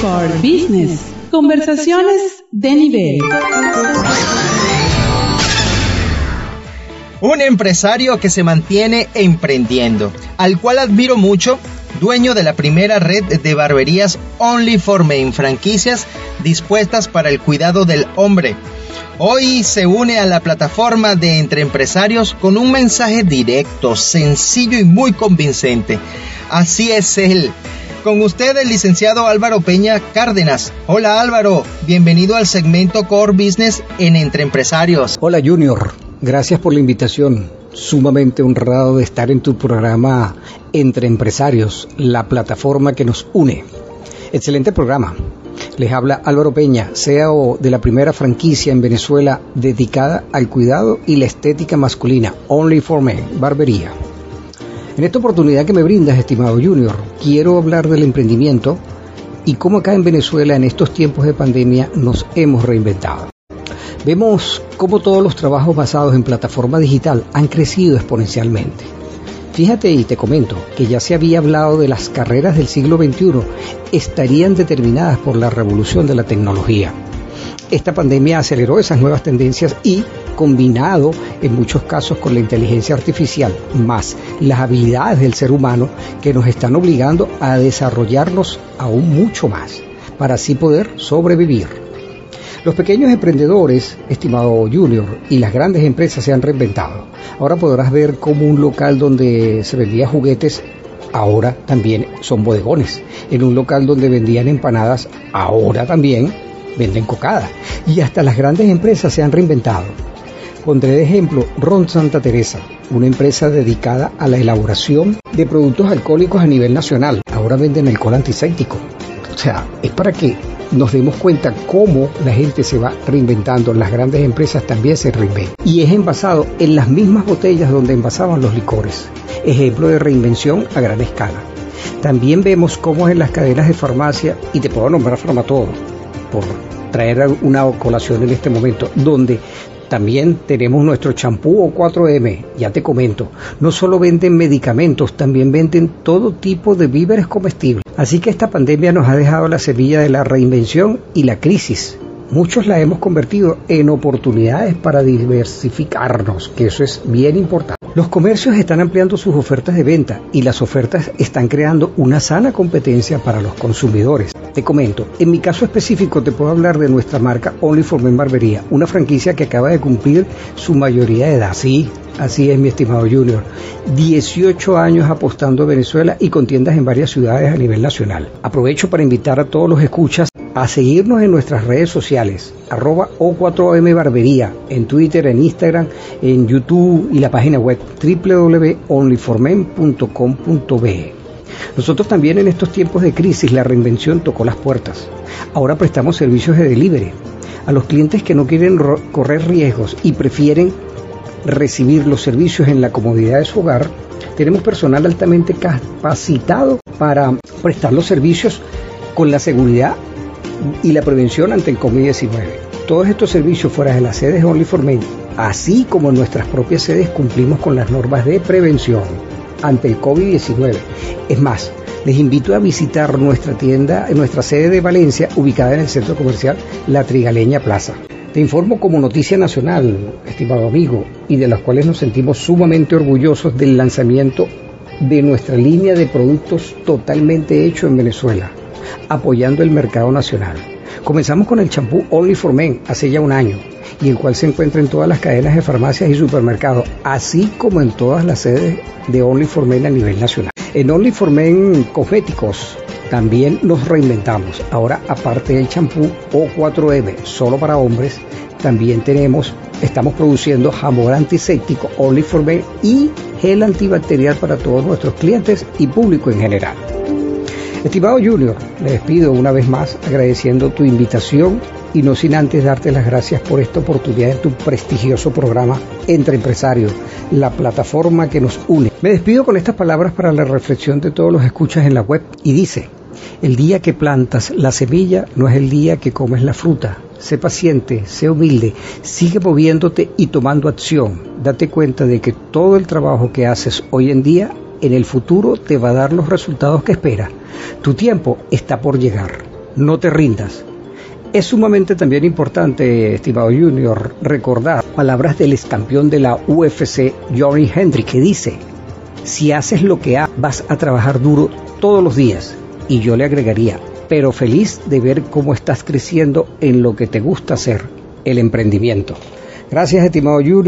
For Business. Conversaciones de nivel. Un empresario que se mantiene emprendiendo, al cual admiro mucho, dueño de la primera red de barberías Only for Men, franquicias dispuestas para el cuidado del hombre. Hoy se une a la plataforma de Entre Empresarios con un mensaje directo, sencillo y muy convincente. Así es él. Con usted el licenciado Álvaro Peña Cárdenas. Hola Álvaro, bienvenido al segmento Core Business en Entre Empresarios. Hola Junior, gracias por la invitación. Sumamente honrado de estar en tu programa Entre Empresarios, la plataforma que nos une. Excelente programa. Les habla Álvaro Peña, CEO de la primera franquicia en Venezuela dedicada al cuidado y la estética masculina, Only for Men, Barbería. En esta oportunidad que me brindas, estimado Junior, quiero hablar del emprendimiento y cómo acá en Venezuela en estos tiempos de pandemia nos hemos reinventado. Vemos cómo todos los trabajos basados en plataforma digital han crecido exponencialmente. Fíjate y te comento que ya se había hablado de las carreras del siglo XXI estarían determinadas por la revolución de la tecnología. Esta pandemia aceleró esas nuevas tendencias y combinado en muchos casos con la inteligencia artificial, más las habilidades del ser humano que nos están obligando a desarrollarnos aún mucho más para así poder sobrevivir. Los pequeños emprendedores, estimado Junior, y las grandes empresas se han reinventado. Ahora podrás ver cómo un local donde se vendía juguetes ahora también son bodegones. En un local donde vendían empanadas, ahora también venden cocada. Y hasta las grandes empresas se han reinventado. Pondré de ejemplo Ron Santa Teresa, una empresa dedicada a la elaboración de productos alcohólicos a nivel nacional. Ahora venden alcohol antiséptico. O sea, es para que nos demos cuenta cómo la gente se va reinventando, las grandes empresas también se reinventan. Y es envasado en las mismas botellas donde envasaban los licores. Ejemplo de reinvención a gran escala. También vemos cómo en las cadenas de farmacia, y te puedo nombrar Farmatodo, por traer una colación en este momento, donde también tenemos nuestro champú O4M, ya te comento. No solo venden medicamentos, también venden todo tipo de víveres comestibles. Así que esta pandemia nos ha dejado la semilla de la reinvención y la crisis. Muchos la hemos convertido en oportunidades para diversificarnos, que eso es bien importante. Los comercios están ampliando sus ofertas de venta y las ofertas están creando una sana competencia para los consumidores. Te comento, en mi caso específico te puedo hablar de nuestra marca Only for Men Barbería, una franquicia que acaba de cumplir su mayoría de edad. Sí, así es mi estimado Junior. 18 años apostando a Venezuela y con tiendas en varias ciudades a nivel nacional. Aprovecho para invitar a todos los escuchas a seguirnos en nuestras redes sociales, arroba O4M Barbería, en Twitter, en Instagram, en YouTube y la página web www.onlyformen.com.be. Nosotros también en estos tiempos de crisis la reinvención tocó las puertas. Ahora prestamos servicios de delivery a los clientes que no quieren correr riesgos y prefieren recibir los servicios en la comodidad de su hogar. Tenemos personal altamente capacitado para prestar los servicios con la seguridad y la prevención ante el COVID-19. Todos estos servicios fuera de las sedes Only for Men, así como en nuestras propias sedes, cumplimos con las normas de prevención ante el COVID-19. Es más, les invito a visitar nuestra tienda, nuestra sede de Valencia, ubicada en el centro comercial La Trigaleña Plaza. Te informo como noticia nacional, estimado amigo, y de las cuales nos sentimos sumamente orgullosos del lanzamiento de nuestra línea de productos totalmente hecho en Venezuela, apoyando el mercado nacional. Comenzamos con el champú Only for Men hace ya un año y el cual se encuentra en todas las cadenas de farmacias y supermercados, así como en todas las sedes de Only a nivel nacional. En Only for Cosméticos también nos reinventamos. Ahora, aparte del champú O4M solo para hombres, también tenemos, estamos produciendo jabón antiséptico Only for Men y gel antibacterial para todos nuestros clientes y público en general. Estimado Junior, le despido una vez más agradeciendo tu invitación y no sin antes darte las gracias por esta oportunidad en tu prestigioso programa Entre Empresarios, la plataforma que nos une. Me despido con estas palabras para la reflexión de todos los escuchas en la web y dice, el día que plantas la semilla no es el día que comes la fruta. Sé paciente, sé humilde, sigue moviéndote y tomando acción. Date cuenta de que todo el trabajo que haces hoy en día en el futuro te va a dar los resultados que espera. Tu tiempo está por llegar. No te rindas. Es sumamente también importante, estimado Junior, recordar palabras del ex campeón de la UFC, Johnny Hendrick, que dice, si haces lo que haces, vas a trabajar duro todos los días. Y yo le agregaría, pero feliz de ver cómo estás creciendo en lo que te gusta hacer, el emprendimiento. Gracias, estimado Junior.